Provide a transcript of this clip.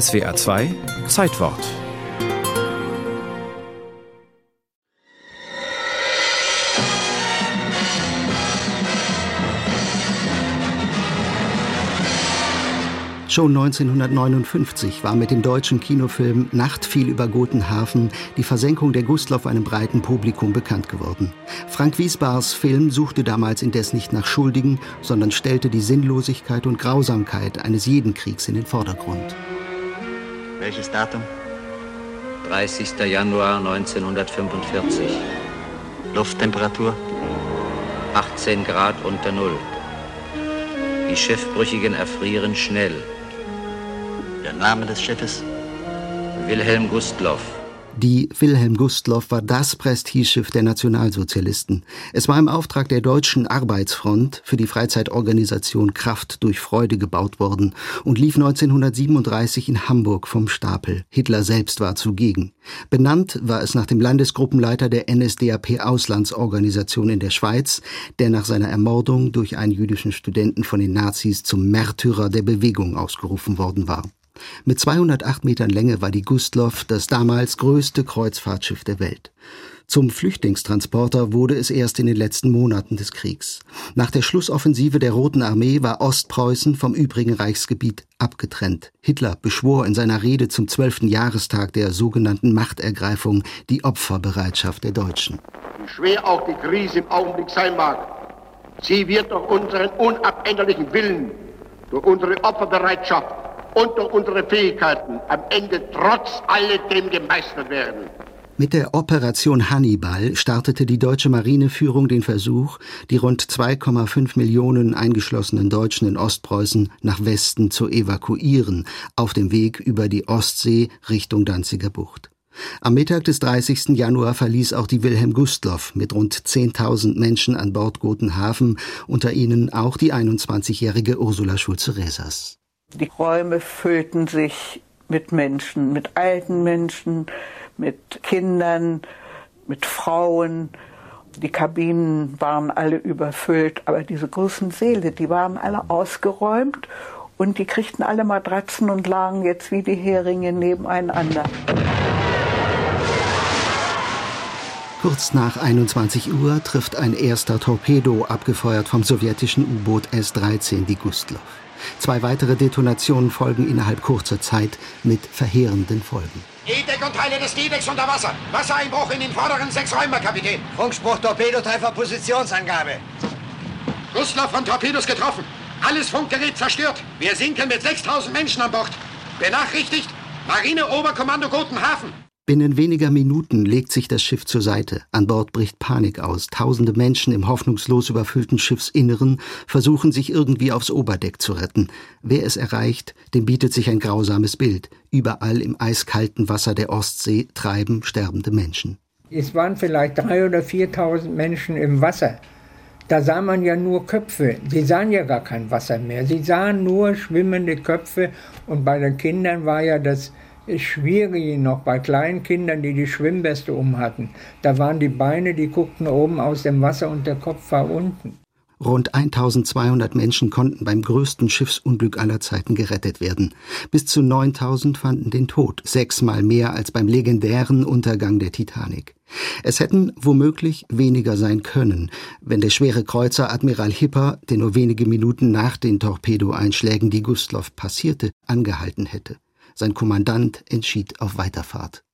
SWA 2 Zeitwort Schon 1959 war mit dem deutschen Kinofilm Nacht fiel über Gotenhafen die Versenkung der Gustloff einem breiten Publikum bekannt geworden. Frank Wiesbars Film suchte damals indes nicht nach Schuldigen, sondern stellte die Sinnlosigkeit und Grausamkeit eines jeden Kriegs in den Vordergrund. Welches Datum? 30. Januar 1945. Lufttemperatur 18 Grad unter Null. Die Schiffbrüchigen erfrieren schnell. Der Name des Schiffes? Wilhelm Gustloff. Die Wilhelm Gustloff war das Prestigeschiff der Nationalsozialisten. Es war im Auftrag der Deutschen Arbeitsfront für die Freizeitorganisation Kraft durch Freude gebaut worden und lief 1937 in Hamburg vom Stapel. Hitler selbst war zugegen. Benannt war es nach dem Landesgruppenleiter der NSDAP Auslandsorganisation in der Schweiz, der nach seiner Ermordung durch einen jüdischen Studenten von den Nazis zum Märtyrer der Bewegung ausgerufen worden war. Mit 208 Metern Länge war die Gustloff das damals größte Kreuzfahrtschiff der Welt. Zum Flüchtlingstransporter wurde es erst in den letzten Monaten des Kriegs. Nach der Schlussoffensive der Roten Armee war Ostpreußen vom übrigen Reichsgebiet abgetrennt. Hitler beschwor in seiner Rede zum zwölften Jahrestag der sogenannten Machtergreifung die Opferbereitschaft der Deutschen. Wie schwer auch die Krise im Augenblick sein mag, sie wird durch unseren unabänderlichen Willen, durch unsere Opferbereitschaft und durch unsere Fähigkeiten am Ende trotz alledem gemeistert werden. Mit der Operation Hannibal startete die deutsche Marineführung den Versuch, die rund 2,5 Millionen eingeschlossenen Deutschen in Ostpreußen nach Westen zu evakuieren, auf dem Weg über die Ostsee Richtung Danziger Bucht. Am Mittag des 30. Januar verließ auch die Wilhelm Gustloff mit rund 10.000 Menschen an Bord Gotenhafen, unter ihnen auch die 21-jährige Ursula Schulze-Resas. Die Räume füllten sich mit Menschen, mit alten Menschen, mit Kindern, mit Frauen. Die Kabinen waren alle überfüllt, aber diese großen Säle, die waren alle ausgeräumt und die kriegten alle Matratzen und lagen jetzt wie die Heringe nebeneinander. Kurz nach 21 Uhr trifft ein erster Torpedo, abgefeuert vom sowjetischen U-Boot S-13, die Gustloff. Zwei weitere Detonationen folgen innerhalb kurzer Zeit mit verheerenden Folgen. E-Deck und Teile des D-Decks unter Wasser. Wassereinbruch in den vorderen sechs Räumen, Kapitän. Funkspruch, Torpedotreffer, Positionsangabe. Gustloff von Torpedos getroffen. Alles Funkgerät zerstört. Wir sinken mit 6000 Menschen an Bord. Benachrichtigt, Marine Oberkommando Gotenhafen. Binnen weniger Minuten legt sich das Schiff zur Seite. An Bord bricht Panik aus. Tausende Menschen im hoffnungslos überfüllten Schiffsinneren versuchen sich irgendwie aufs Oberdeck zu retten. Wer es erreicht, dem bietet sich ein grausames Bild. Überall im eiskalten Wasser der Ostsee treiben sterbende Menschen. Es waren vielleicht drei oder viertausend Menschen im Wasser. Da sah man ja nur Köpfe. Sie sahen ja gar kein Wasser mehr. Sie sahen nur schwimmende Köpfe. Und bei den Kindern war ja das schwierig noch bei kleinen Kindern, die die Schwimmweste um hatten. Da waren die Beine, die guckten oben aus dem Wasser und der Kopf war unten. Rund 1200 Menschen konnten beim größten Schiffsunglück aller Zeiten gerettet werden. Bis zu 9000 fanden den Tod, sechsmal mehr als beim legendären Untergang der Titanic. Es hätten womöglich weniger sein können, wenn der schwere Kreuzer Admiral Hipper, der nur wenige Minuten nach den Torpedoeinschlägen die Gustloff passierte, angehalten hätte. Sein Kommandant entschied auf Weiterfahrt.